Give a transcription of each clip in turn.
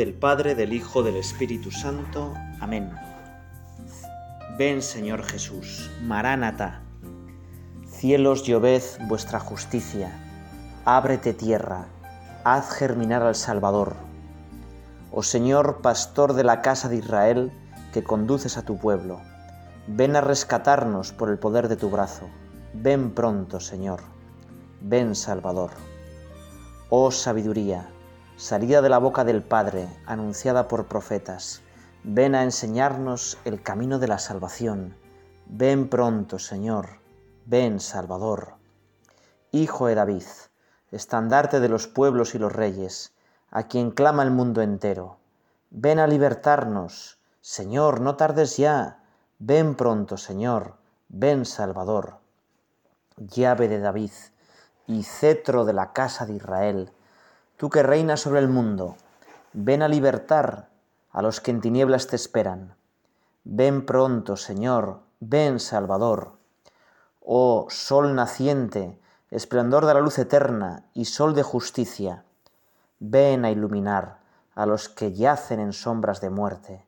del Padre, del Hijo, del Espíritu Santo. Amén. Ven Señor Jesús, Maránata. Cielos lloved vuestra justicia, ábrete tierra, haz germinar al Salvador. Oh Señor, pastor de la casa de Israel, que conduces a tu pueblo, ven a rescatarnos por el poder de tu brazo. Ven pronto, Señor. Ven, Salvador. Oh sabiduría, salida de la boca del Padre, anunciada por profetas, ven a enseñarnos el camino de la salvación. Ven pronto, Señor, ven, Salvador. Hijo de David, estandarte de los pueblos y los reyes, a quien clama el mundo entero, ven a libertarnos, Señor, no tardes ya, ven pronto, Señor, ven, Salvador. Llave de David y cetro de la casa de Israel, tú que reinas sobre el mundo, ven a libertar a los que en tinieblas te esperan. Ven pronto, Señor, ven, Salvador. Oh sol naciente, esplendor de la luz eterna y sol de justicia, ven a iluminar a los que yacen en sombras de muerte.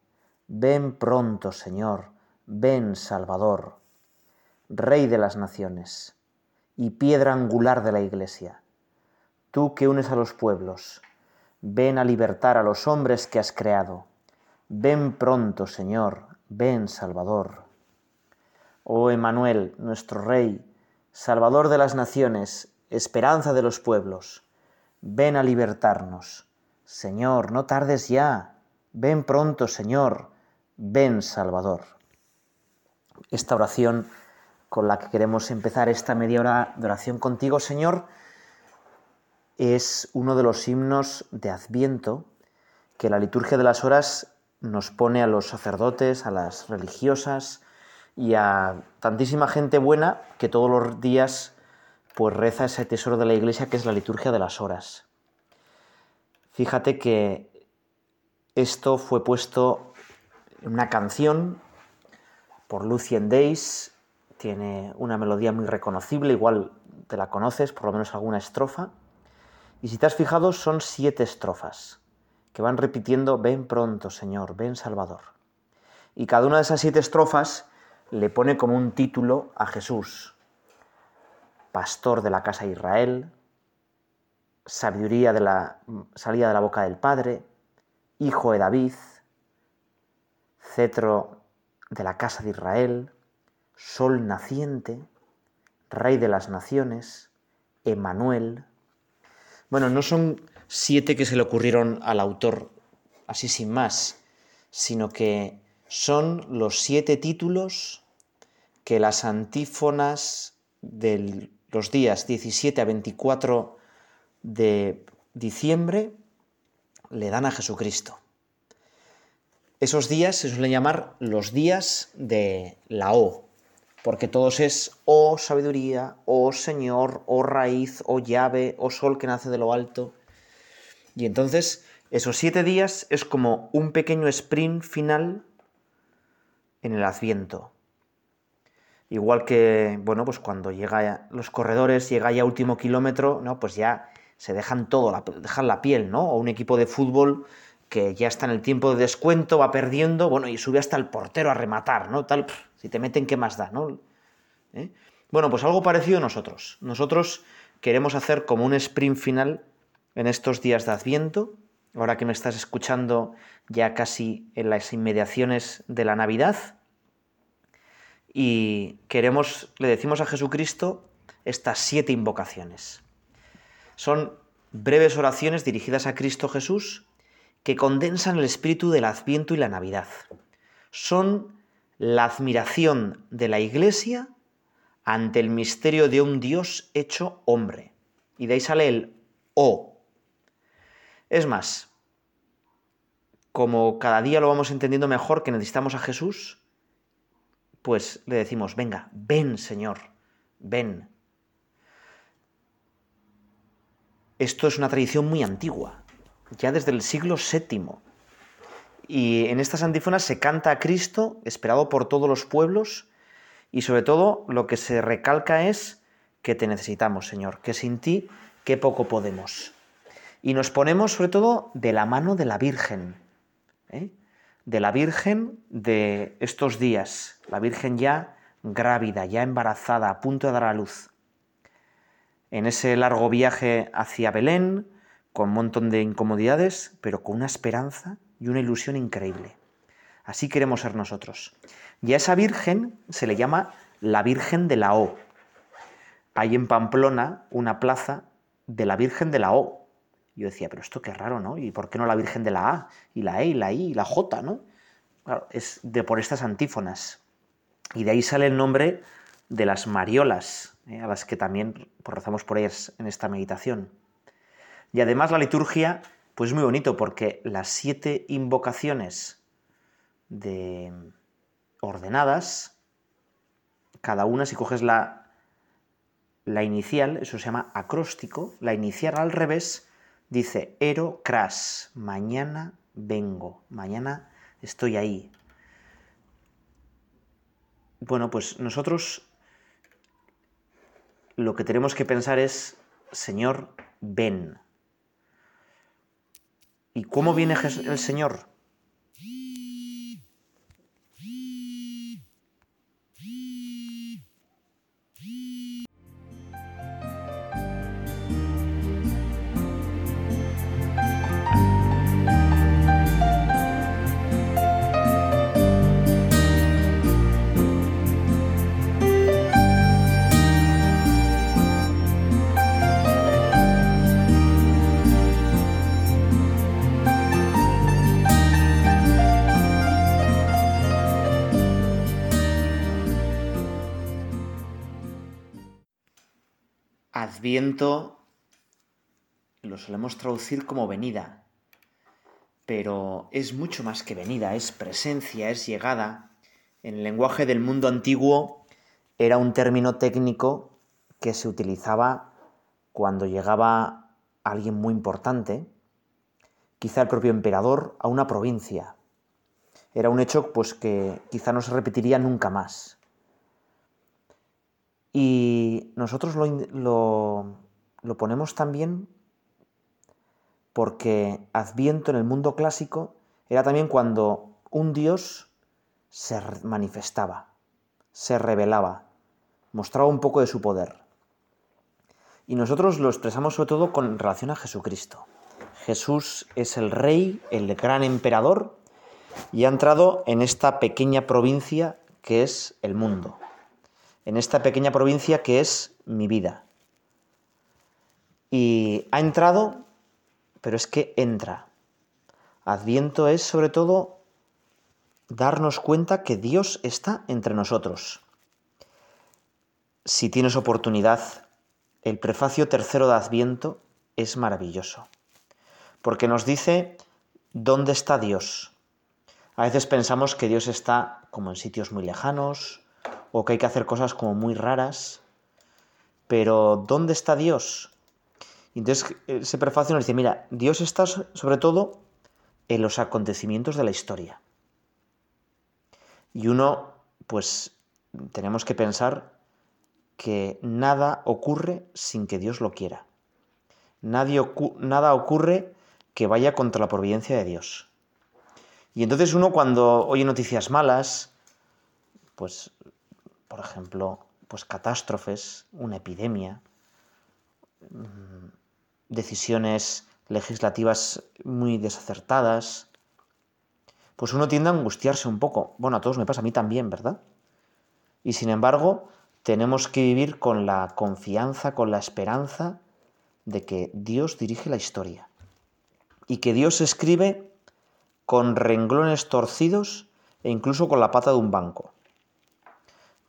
Ven pronto, Señor, ven, Salvador. Rey de las naciones y piedra angular de la Iglesia tú que unes a los pueblos, ven a libertar a los hombres que has creado. Ven pronto, Señor, ven, Salvador. Oh Emanuel, nuestro Rey, Salvador de las naciones, esperanza de los pueblos, ven a libertarnos. Señor, no tardes ya, ven pronto, Señor, ven, Salvador. Esta oración con la que queremos empezar esta media hora de oración contigo, Señor, es uno de los himnos de Adviento que la liturgia de las horas nos pone a los sacerdotes, a las religiosas y a tantísima gente buena que todos los días pues reza ese tesoro de la iglesia que es la liturgia de las horas. Fíjate que esto fue puesto en una canción por Lucien Days, tiene una melodía muy reconocible, igual te la conoces, por lo menos alguna estrofa. Y si te has fijado, son siete estrofas que van repitiendo, ven pronto, Señor, ven Salvador. Y cada una de esas siete estrofas le pone como un título a Jesús. Pastor de la casa de Israel, sabiduría de la salida de la boca del Padre, hijo de David, cetro de la casa de Israel, sol naciente, rey de las naciones, Emanuel, bueno, no son siete que se le ocurrieron al autor así sin más, sino que son los siete títulos que las antífonas de los días 17 a 24 de diciembre le dan a Jesucristo. Esos días se suelen llamar los días de la O, porque todos es oh sabiduría, oh Señor, oh raíz, oh llave, oh sol que nace de lo alto. Y entonces esos siete días es como un pequeño sprint final en el adviento. Igual que, bueno, pues cuando llega los corredores, llega ya último kilómetro, ¿no? Pues ya se dejan todo, dejan la piel, ¿no? O un equipo de fútbol que ya está en el tiempo de descuento, va perdiendo, bueno, y sube hasta el portero a rematar, ¿no? Tal, si te meten, ¿qué más da, no? ¿Eh? Bueno, pues algo parecido nosotros. Nosotros queremos hacer como un sprint final en estos días de Adviento, ahora que me estás escuchando ya casi en las inmediaciones de la Navidad, y queremos, le decimos a Jesucristo estas siete invocaciones. Son breves oraciones dirigidas a Cristo Jesús que condensan el espíritu del Adviento y la Navidad. Son la admiración de la Iglesia ante el misterio de un Dios hecho hombre. Y de ahí sale el O. Es más, como cada día lo vamos entendiendo mejor que necesitamos a Jesús, pues le decimos, venga, ven Señor, ven. Esto es una tradición muy antigua ya desde el siglo VII. Y en estas antífonas se canta a Cristo, esperado por todos los pueblos, y sobre todo lo que se recalca es que te necesitamos, Señor, que sin ti, qué poco podemos. Y nos ponemos sobre todo de la mano de la Virgen, ¿eh? de la Virgen de estos días, la Virgen ya grávida, ya embarazada, a punto de dar a luz. En ese largo viaje hacia Belén, con un montón de incomodidades, pero con una esperanza y una ilusión increíble. Así queremos ser nosotros. Y a esa Virgen se le llama la Virgen de la O. Hay en Pamplona una plaza de la Virgen de la O. Yo decía, pero esto qué raro, ¿no? ¿Y por qué no la Virgen de la A? Y la E, y la I, y la J, ¿no? Claro, es de por estas antífonas. Y de ahí sale el nombre de las mariolas, ¿eh? a las que también pues, rezamos por ellas en esta meditación. Y además la liturgia, pues muy bonito, porque las siete invocaciones de ordenadas, cada una, si coges la, la inicial, eso se llama acróstico, la inicial al revés, dice ero cras, mañana vengo, mañana estoy ahí. Bueno, pues nosotros lo que tenemos que pensar es, Señor, ven. ¿Y cómo viene el Señor? Adviento lo solemos traducir como venida, pero es mucho más que venida, es presencia, es llegada. En el lenguaje del mundo antiguo era un término técnico que se utilizaba cuando llegaba alguien muy importante, quizá el propio emperador, a una provincia. Era un hecho pues que quizá no se repetiría nunca más. Y nosotros lo, ponemos también porque Adviento en el mundo clásico era también cuando un Dios se manifestaba, se revelaba, mostraba un poco de su poder. Y nosotros lo expresamos sobre todo con relación a Jesucristo. Jesús es el rey, el gran emperador, y ha entrado en esta pequeña provincia que es el mundo en esta pequeña provincia que es mi vida. Y ha entrado, pero es que entra. Adviento es sobre todo darnos cuenta que Dios está entre nosotros. Si tienes oportunidad, el prefacio tercero de Adviento es maravilloso, porque nos dice dónde está Dios. A veces pensamos que Dios está como en sitios muy lejanos, o que hay que hacer cosas como muy raras, pero ¿dónde está Dios? entonces ese prefacio nos dice, mira, Dios está sobre todo en los acontecimientos de la historia. Y uno, pues tenemos que pensar que nada ocurre sin que Dios lo quiera. Nadie nada ocurre que vaya contra la providencia de Dios. Y entonces uno cuando oye noticias malas, pues por ejemplo, pues catástrofes, una epidemia, mm, decisiones legislativas muy desacertadas, pues uno tiende a angustiarse un poco. Bueno, a todos me pasa, a mí también, ¿verdad? Y sin embargo, tenemos que vivir con la confianza, con la esperanza de que Dios dirige la historia y que Dios escribe con renglones torcidos e incluso con la pata de un banco.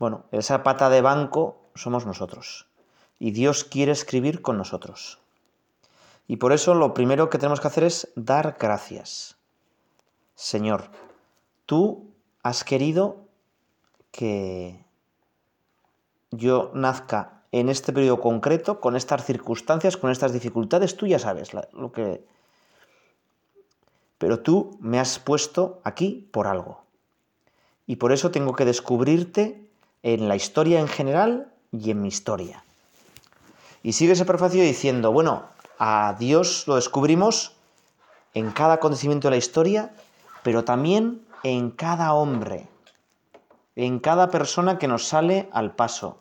Bueno, esa pata de banco somos nosotros. Y Dios quiere escribir con nosotros. Y por eso lo primero que tenemos que hacer es dar gracias. Señor, tú has querido que yo nazca en este periodo concreto, con estas circunstancias, con estas dificultades, tú ya sabes lo que... Pero tú me has puesto aquí por algo. Y por eso tengo que descubrirte en la historia en general y en mi historia. Y sigue ese prefacio diciendo, bueno, A Dios lo descubrimos en cada acontecimiento de la historia, pero también en cada hombre, en cada persona que nos sale al paso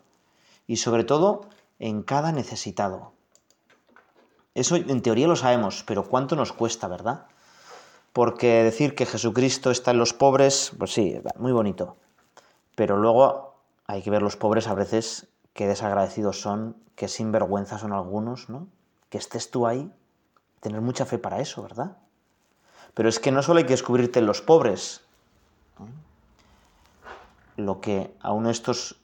y sobre todo en cada necesitado. Eso en teoría lo sabemos, pero ¿cuánto nos cuesta, verdad? Porque decir que Jesucristo está en los pobres, pues sí, muy bonito. Pero luego hay que ver los pobres a veces qué desagradecidos son, qué sinvergüenza son algunos, ¿no? Que estés tú ahí, tener mucha fe para eso, ¿verdad? Pero es que no solo hay que descubrirte en los pobres. Lo que a uno de estos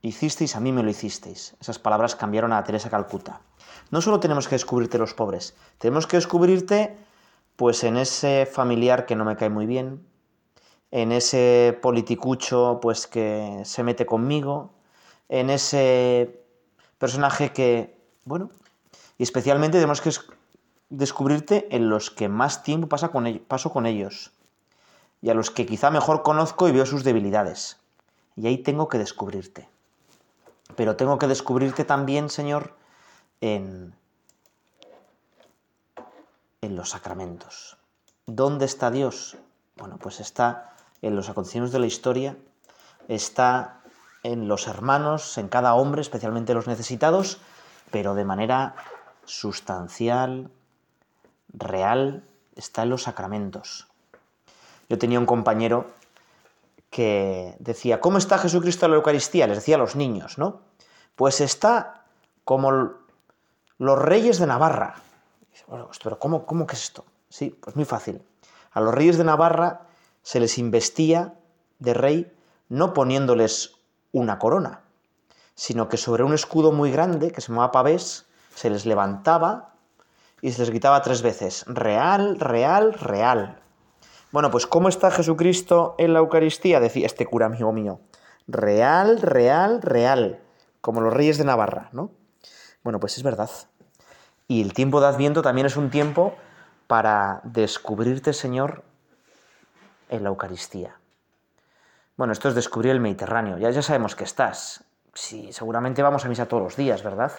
hicisteis, a mí me lo hicisteis. Esas palabras cambiaron a Teresa Calcuta. No solo tenemos que descubrirte los pobres, tenemos que descubrirte pues en ese familiar que no me cae muy bien, en ese politicucho pues que se mete conmigo, en ese personaje que, bueno, y especialmente tenemos que descubrirte en los que más tiempo pasa con paso con ellos y a los que quizá mejor conozco y veo sus debilidades. Y ahí tengo que descubrirte. Pero tengo que descubrirte también, Señor, en, en los sacramentos. ¿Dónde está Dios? Bueno, pues está en los acontecimientos de la historia, está en los hermanos, en cada hombre, especialmente los necesitados, pero de manera sustancial, real, está en los sacramentos. Yo tenía un compañero que decía, ¿cómo está Jesucristo en la Eucaristía? Les decía a los niños, ¿no? Pues está como los reyes de Navarra. Bueno, pues, pero ¿cómo, ¿cómo que es esto? Sí, pues muy fácil. A los reyes de Navarra se les investía de rey no poniéndoles una corona, sino que sobre un escudo muy grande, que se llamaba pavés, se les levantaba y se les gritaba tres veces, real, real, real. Bueno, pues ¿cómo está Jesucristo en la Eucaristía? Decía este cura amigo mío. Real, real, real. Como los reyes de Navarra, ¿no? Bueno, pues es verdad. Y el tiempo de Adviento también es un tiempo para descubrirte, Señor, en la Eucaristía. Bueno, esto es descubrir el Mediterráneo. Ya, sabemos que estás. Sí, seguramente vamos a misa todos los días, ¿verdad?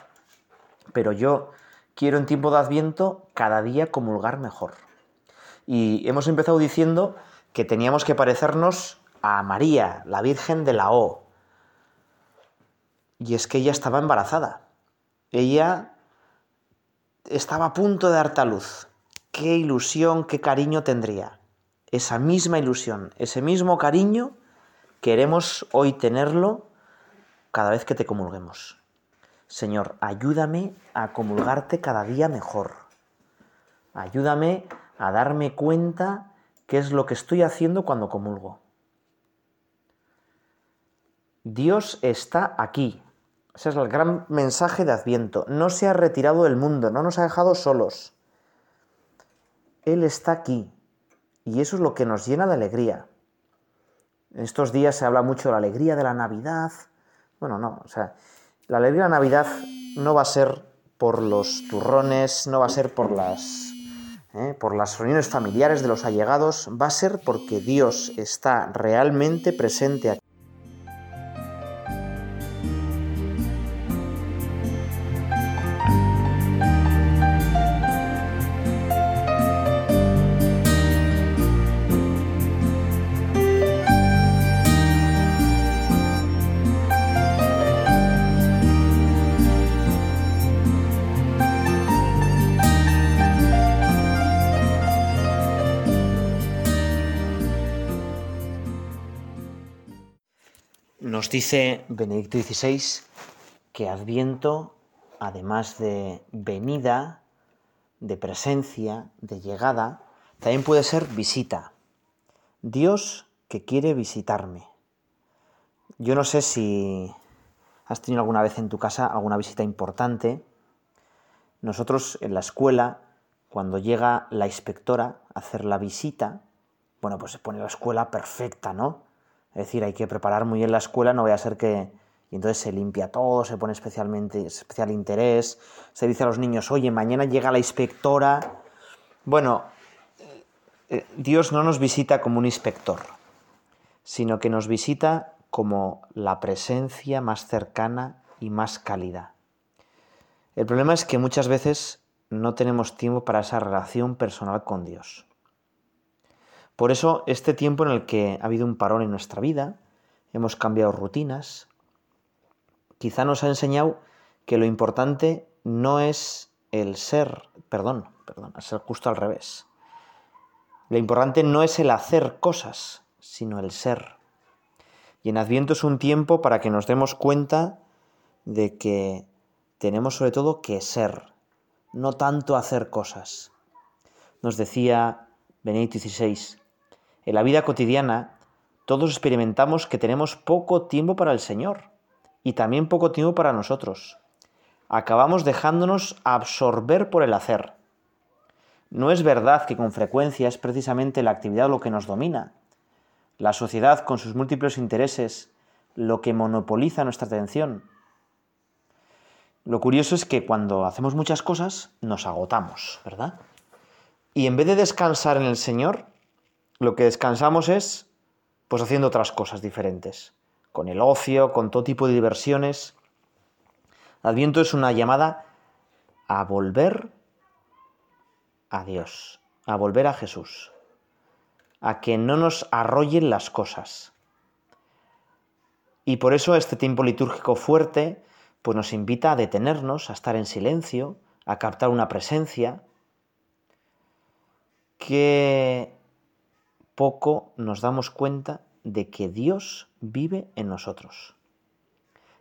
Pero yo quiero en tiempo de Adviento cada día comulgar mejor. Y hemos empezado diciendo que teníamos que parecernos a María, la Virgen de la O. Y es que ella estaba embarazada. Ella estaba a punto de dar luz. Qué ilusión, qué cariño tendría. Esa misma ilusión, ese mismo cariño, queremos hoy tenerlo cada vez que te comulguemos. Señor, ayúdame a comulgarte cada día mejor. Ayúdame a darme cuenta qué es lo que estoy haciendo cuando comulgo. Dios está aquí. Ese es el gran mensaje de Adviento. No se ha retirado del mundo, no nos ha dejado solos. Él está aquí. Y eso es lo que nos llena de alegría. En estos días se habla mucho de la alegría de la Navidad. Bueno, no, o sea, la alegría de la Navidad no va a ser por los turrones, no va a ser por las ¿eh? por las reuniones familiares de los allegados, va a ser porque Dios está realmente presente Dice Benedicto XVI que Adviento, además de venida, de presencia, de llegada, también puede ser visita. Dios que quiere visitarme. Yo no sé si has tenido alguna vez en tu casa alguna visita importante. Nosotros en la escuela, cuando llega la inspectora a hacer la visita, bueno, pues se pone la escuela perfecta, ¿no? Es decir, hay que preparar muy bien la escuela, no voy a ser que... Y entonces se limpia todo, se pone especialmente, especial interés, se dice a los niños, oye, mañana llega la inspectora. Bueno, eh, Dios no nos visita como un inspector, sino que nos visita como la presencia más cercana y más cálida. El problema es que muchas veces no tenemos tiempo para esa relación personal con Dios. Por eso, este tiempo en el que ha habido un parón en nuestra vida, hemos cambiado rutinas, quizá nos ha enseñado que lo importante no es el ser, perdón, perdón, ser justo al revés. Lo importante no es el hacer cosas, sino el ser. Y en Adviento es un tiempo para que nos demos cuenta de que tenemos sobre todo que ser, no tanto hacer cosas. Nos decía Benedicto XVI, en la vida cotidiana todos experimentamos que tenemos poco tiempo para el Señor y también poco tiempo para nosotros. Acabamos dejándonos absorber por el hacer. No es verdad que con frecuencia es precisamente la actividad lo que nos domina. La sociedad con sus múltiples intereses lo que monopoliza nuestra atención. Lo curioso es que cuando hacemos muchas cosas nos agotamos, ¿verdad? Y en vez de descansar en el Señor, lo que descansamos es pues haciendo otras cosas diferentes, con el ocio, con todo tipo de diversiones. Adviento es una llamada a volver a Dios, a volver a Jesús, a que no nos arrollen las cosas. Y por eso este tiempo litúrgico fuerte pues nos invita a detenernos, a estar en silencio, a captar una presencia que poco nos damos cuenta de que Dios vive en nosotros,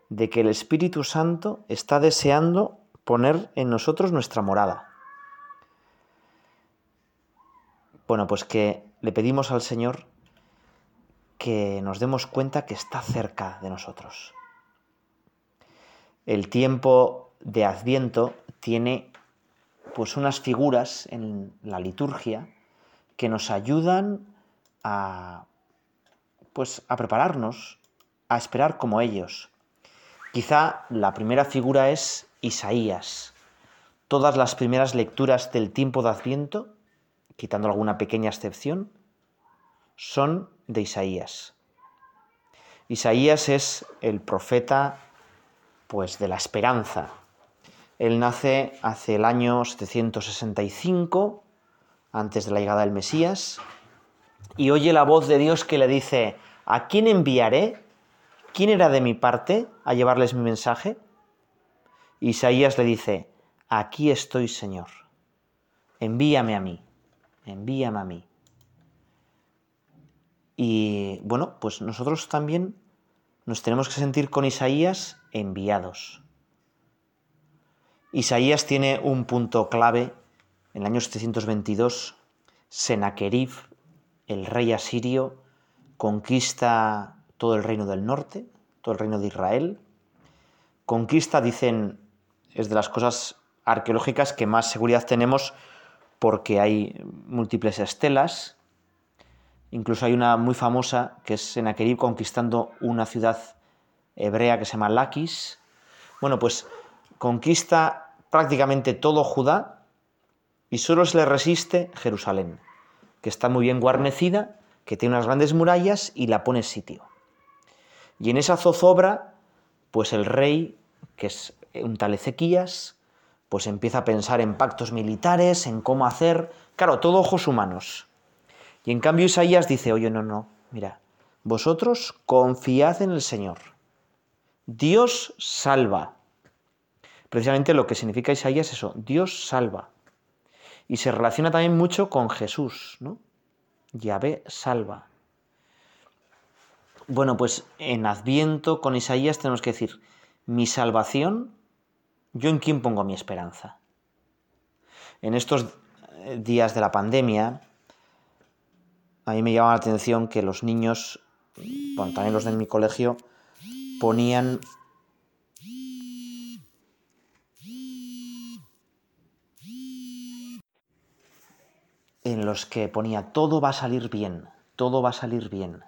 de que el Espíritu Santo está deseando poner en nosotros nuestra morada. Bueno, pues que le pedimos al Señor que nos demos cuenta que está cerca de nosotros. El tiempo de Adviento tiene pues unas figuras en la liturgia que nos ayudan a pues a prepararnos a esperar como ellos. Quizá la primera figura es Isaías. Todas las primeras lecturas del tiempo de Adviento quitando alguna pequeña excepción, son de Isaías. Isaías es el profeta pues de la esperanza. Él nace hace el año 765 antes de la llegada del Mesías y oye la voz de Dios que le dice, ¿a quién enviaré? ¿Quién era de mi parte a llevarles mi mensaje? Isaías le dice, aquí estoy, Señor, envíame a mí envíame a mí. Y bueno, pues nosotros también nos tenemos que sentir con Isaías enviados. Isaías tiene un punto clave en el año 722. Senaquerib, el rey asirio, conquista todo el reino del norte, todo el reino de Israel. Conquista, dicen, es de las cosas arqueológicas que más seguridad tenemos porque hay múltiples estelas. Incluso hay una muy famosa que es Sennacherib conquistando una ciudad hebrea que se llama Laquis. Bueno, pues conquista prácticamente todo Judá y solo se le resiste Jerusalén, que está muy bien guarnecida, que tiene unas grandes murallas y la pone sitio. Y en esa zozobra, pues el rey, que es un tal Ezequías, pues empieza a pensar en pactos militares, en cómo hacer, claro, todo ojos humanos. Y en cambio Isaías dice, oye, no, no, mira, vosotros confiad en el Señor. Dios salva. Precisamente lo que significa Isaías es eso, Dios salva. Y se relaciona también mucho con Jesús, ¿no? Yahvé salva. Bueno, pues en Adviento con Isaías tenemos que decir, mi salvación ¿Yo en quién pongo mi esperanza? En estos eh, días de la pandemia, a mí me llama la atención que los niños, bueno, también los de mi colegio, ponían en los que ponía todo va a salir bien, todo va a salir bien.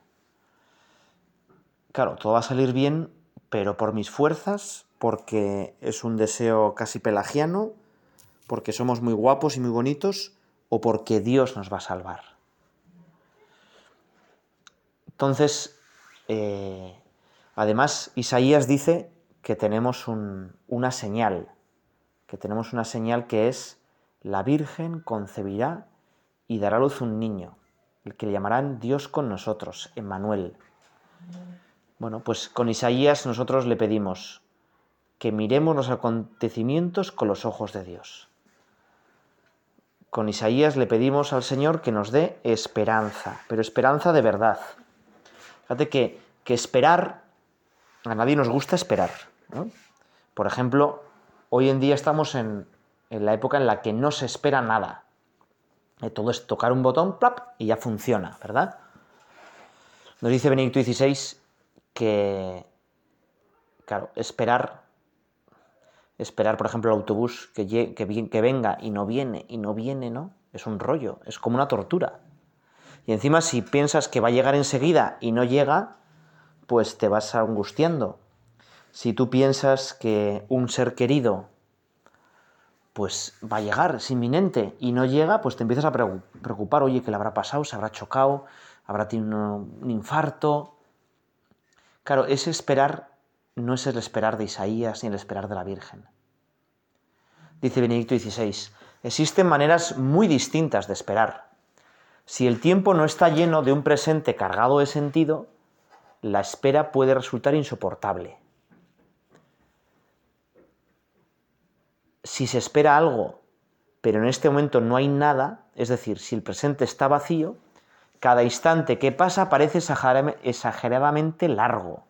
Claro, todo va a salir bien, pero por mis fuerzas porque es un deseo casi pelagiano, porque somos muy guapos y muy bonitos, o porque Dios nos va a salvar. Entonces, eh, además, Isaías dice que tenemos una señal, que tenemos una señal que es la Virgen concebirá y dará luz un niño, el que le llamarán Dios con nosotros, Emmanuel. Bueno, pues con Isaías nosotros le pedimos que miremos los acontecimientos con los ojos de Dios. Con Isaías le pedimos al Señor que nos dé esperanza, pero esperanza de verdad. Fíjate que, que esperar, a nadie nos gusta esperar. Por ejemplo, hoy en día estamos en, en la época en la que no se espera nada. Eh, todo es tocar un botón ¡plap! y ya funciona, ¿verdad? Nos dice Benedicto XVI que, claro, esperar, esperar, por ejemplo, el autobús que, que, que venga y no viene, y no viene, ¿no? Es un rollo, es como una tortura. Y encima, si piensas que va a llegar enseguida y no llega, pues te vas angustiando. Si tú piensas que un ser querido pues va a llegar, es inminente, y no llega, pues te empiezas a preocupar, oye, ¿qué le habrá pasado? ¿Se habrá chocado? ¿Habrá tenido un infarto? Claro, ese esperar no es el esperar de Isaías ni el esperar de la Virgen. Dice Benedicto XVI, existen maneras muy distintas de esperar. Si el tiempo no está lleno de un presente cargado de sentido, la espera puede resultar insoportable. Si se espera algo, pero en este momento no hay nada, es decir, si el presente está vacío, cada instante que pasa parece exageradamente largo.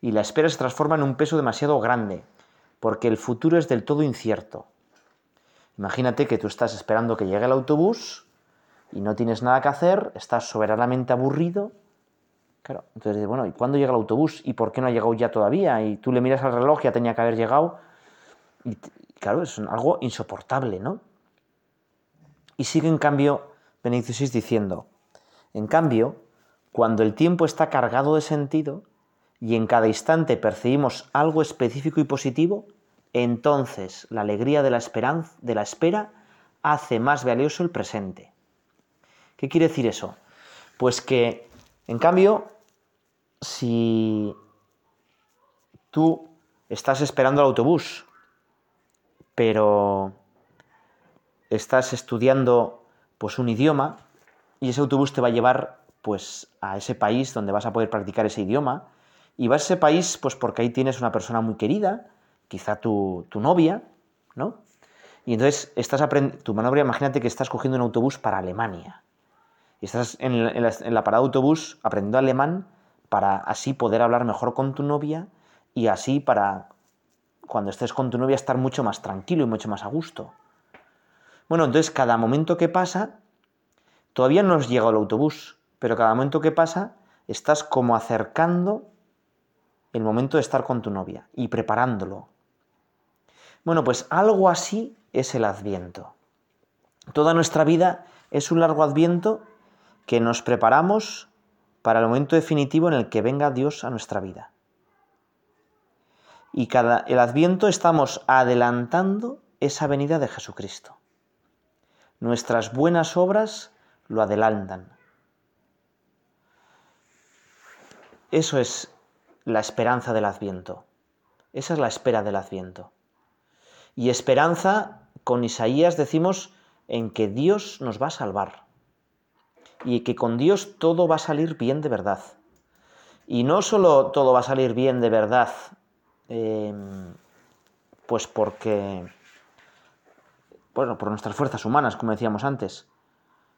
Y la espera se transforma en un peso demasiado grande, porque el futuro es del todo incierto. Imagínate que tú estás esperando que llegue el autobús y no tienes nada que hacer, estás soberanamente aburrido. Claro, entonces, bueno, ¿y cuándo llega el autobús? ¿Y por qué no ha llegado ya todavía? Y tú le miras al reloj, ya tenía que haber llegado y claro, es algo insoportable, ¿no? Y sigue en cambio Benedicto XVI diciendo, en cambio, cuando el tiempo está cargado de sentido y en cada instante percibimos algo específico y positivo, entonces la alegría de la, esperanza, de la espera hace más valioso el presente. ¿Qué quiere decir eso? Pues que, en cambio, si tú estás esperando el autobús pero estás estudiando pues un idioma y ese autobús te va a llevar pues a ese país donde vas a poder practicar ese idioma y vas a ese país pues porque ahí tienes una persona muy querida, quizá tu, novia, ¿no? Y entonces estás aprendiendo, tu novia, imagínate que estás cogiendo un autobús para Alemania y estás en la, en la parada de autobús aprendiendo alemán para así poder hablar mejor con tu novia y así para cuando estés con tu novia estar mucho más tranquilo y mucho más a gusto. Bueno, entonces cada momento que pasa, todavía no has llegado el autobús, pero cada momento que pasa estás como acercando el momento de estar con tu novia y preparándolo. Bueno, pues algo así es el adviento. Toda nuestra vida es un largo adviento que nos preparamos para el momento definitivo en el que venga Dios a nuestra vida y cada el Adviento estamos adelantando esa venida de Jesucristo. Nuestras buenas obras lo adelantan. Eso es la esperanza del Adviento. Esa es la espera del Adviento. Y esperanza, con Isaías decimos, en que Dios nos va a salvar. Y que con Dios todo va a salir bien de verdad. Y no solo todo va a salir bien de verdad Em, pues porque, bueno, por nuestras fuerzas humanas, como decíamos antes,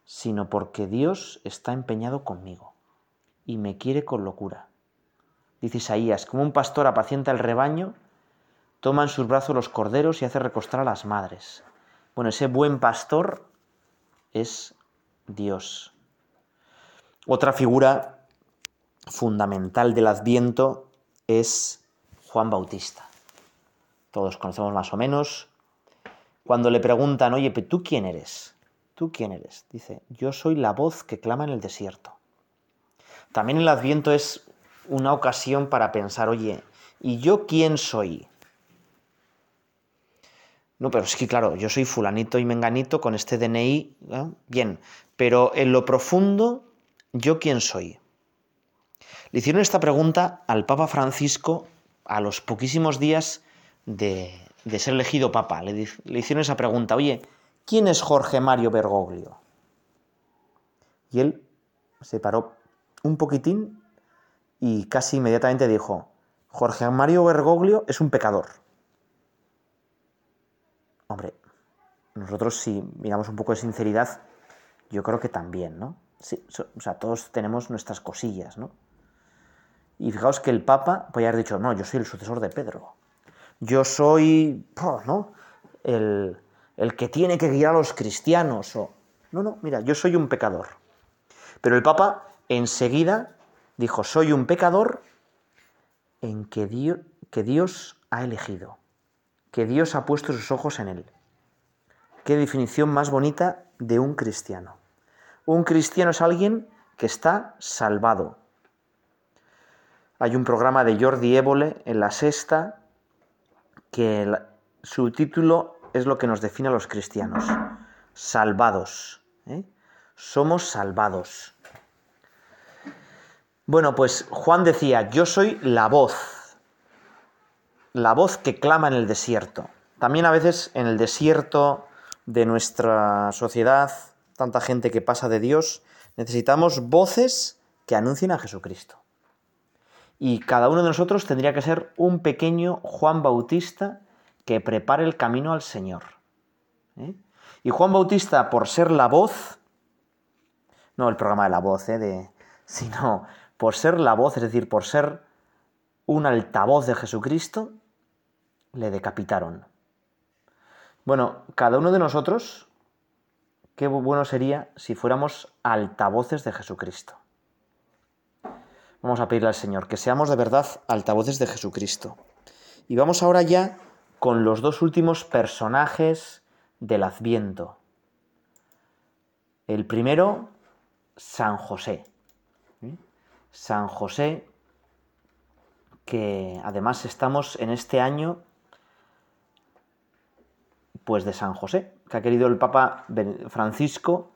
sino porque Dios está empeñado conmigo y me quiere con locura. Dice Isaías, como un pastor apacienta el rebaño, toma en sus brazos los corderos y hace recostar a las madres. Bueno, ese buen pastor es Dios. Otra figura fundamental del adviento es Juan Bautista. Todos conocemos más o menos. Cuando le preguntan, oye, ¿tú quién eres? ¿Tú quién eres? Dice, yo soy la voz que clama en el desierto. También el adviento es una ocasión para pensar, oye, ¿y yo quién soy? No, pero es que claro, yo soy fulanito y menganito con este DNI, bien, pero en lo profundo, ¿yo quién soy? Le hicieron esta pregunta al Papa Francisco a los poquísimos días de de ser elegido papa. Le, le hicieron esa pregunta, oye, ¿quién es Jorge Mario Bergoglio? Y él se paró un poquitín y casi inmediatamente dijo, Jorge Mario Bergoglio es un pecador. Hombre, nosotros si miramos un poco de sinceridad, yo creo que también, ¿no? Sí, o sea, todos tenemos nuestras cosillas, ¿no? Y fijaos que el Papa podría haber dicho, no, yo soy el sucesor de Pedro. Yo soy, ¿no? El, el que tiene que guiar a los cristianos. O... No, no, mira, yo soy un pecador. Pero el Papa enseguida dijo, soy un pecador en que que Dios ha elegido, que Dios ha puesto sus ojos en él. Qué definición más bonita de un cristiano. Un cristiano es alguien que está salvado. Hay un programa de Jordi Évole en la sexta que su título es lo que nos define a los cristianos. Salvados. ¿eh? Somos salvados. Bueno, pues Juan decía, yo soy la voz, la voz que clama en el desierto. También a veces en el desierto de nuestra sociedad, tanta gente que pasa de Dios, necesitamos voces que anuncien a Jesucristo. Y cada uno de nosotros tendría que ser un pequeño Juan Bautista que prepare el camino al Señor. ¿eh? Y Juan Bautista, por ser la voz, no el programa de la voz, ¿eh? de, sino por ser la voz, es decir, por ser un altavoz de Jesucristo, le decapitaron. Bueno, cada uno de nosotros, qué bueno sería si fuéramos altavoces de Jesucristo. Vamos a pedirle al Señor que seamos de verdad altavoces de Jesucristo. Y vamos ahora ya con los dos últimos personajes del Adviento. El primero, San José. San José, que además estamos en este año pues de San José, que ha querido el Papa Francisco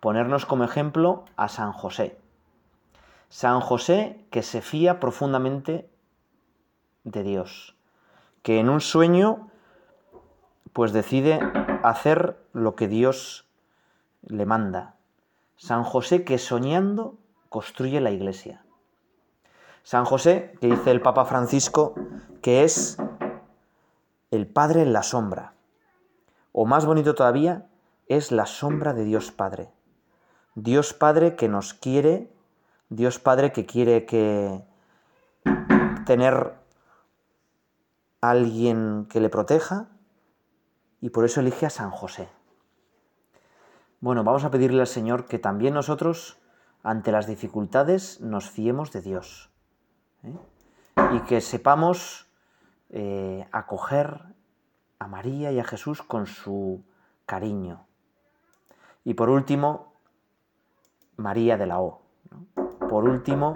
ponernos como ejemplo a San José. San José que se fía profundamente de Dios, que en un sueño pues decide hacer lo que Dios le manda. San José que soñando construye la iglesia. San José, que dice el Papa Francisco, que es el Padre en la sombra. O más bonito todavía, es la sombra de Dios Padre. Dios Padre que nos quiere, Dios Padre que quiere que tener alguien que le proteja y por eso elige a San José. Bueno, vamos a pedirle al Señor que también nosotros ante las dificultades nos fiemos de Dios ¿eh? y que sepamos eh, acoger a María y a Jesús con su cariño. Y por último, María de la O. Por último,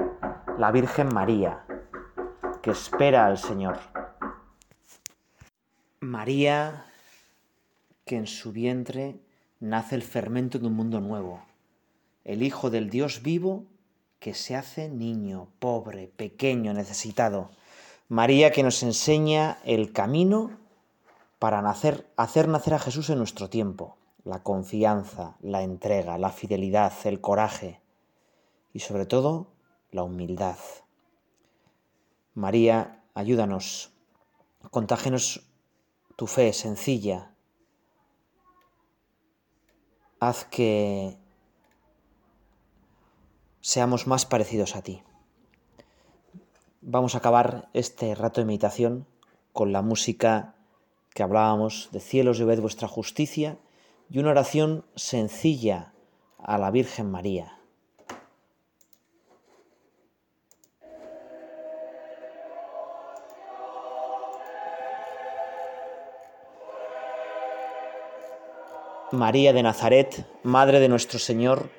la Virgen María, que espera al Señor. María, que en su vientre nace el fermento de un mundo nuevo el Hijo del Dios vivo que se hace niño, pobre, pequeño, necesitado. María que nos enseña el camino para hacer nacer a Jesús en nuestro tiempo. La confianza, la entrega, la fidelidad, el coraje y sobre todo la humildad. María, ayúdanos, contágenos tu fe sencilla. Haz que seamos más parecidos a ti. Vamos a acabar este rato de meditación con la música que hablábamos de cielos y ved vuestra justicia y una oración sencilla a la Virgen María. María de Nazaret, Madre de nuestro Señor,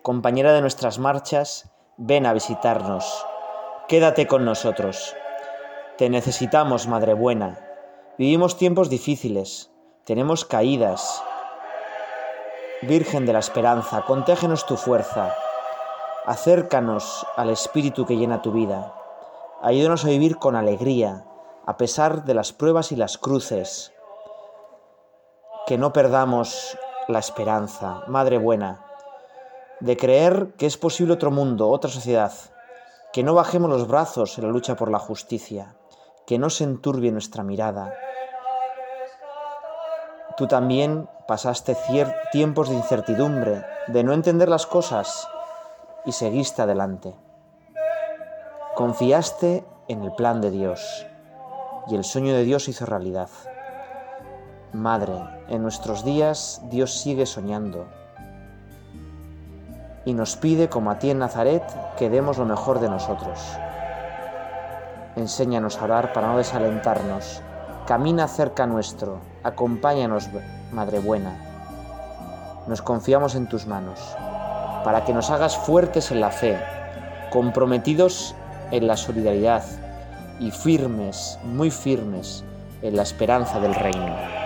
compañera de nuestras marchas, ven a visitarnos. Quédate con nosotros. Te necesitamos, Madre Buena. Vivimos tiempos difíciles, tenemos caídas. Virgen de la Esperanza, contégenos tu fuerza. Acércanos al Espíritu que llena tu vida. Ayúdanos a vivir con alegría, a pesar de las pruebas y las cruces, que no perdamos la esperanza, Madre buena, de creer que es posible otro mundo, otra sociedad, que no bajemos los brazos en la lucha por la justicia, que no se enturbie nuestra mirada. Tú también pasaste tiempos de incertidumbre, de no entender las cosas y seguiste adelante. Confiaste en el plan de Dios y el sueño de Dios hizo realidad. Madre, en nuestros días Dios sigue soñando y nos pide, como a ti en Nazaret, que demos lo mejor de nosotros. Enséñanos a orar para no desalentarnos. Camina cerca nuestro, acompáñanos, Madre Buena. Nos confiamos en tus manos, para que nos hagas fuertes en la fe, comprometidos en la solidaridad y firmes, muy firmes, en la esperanza del reino.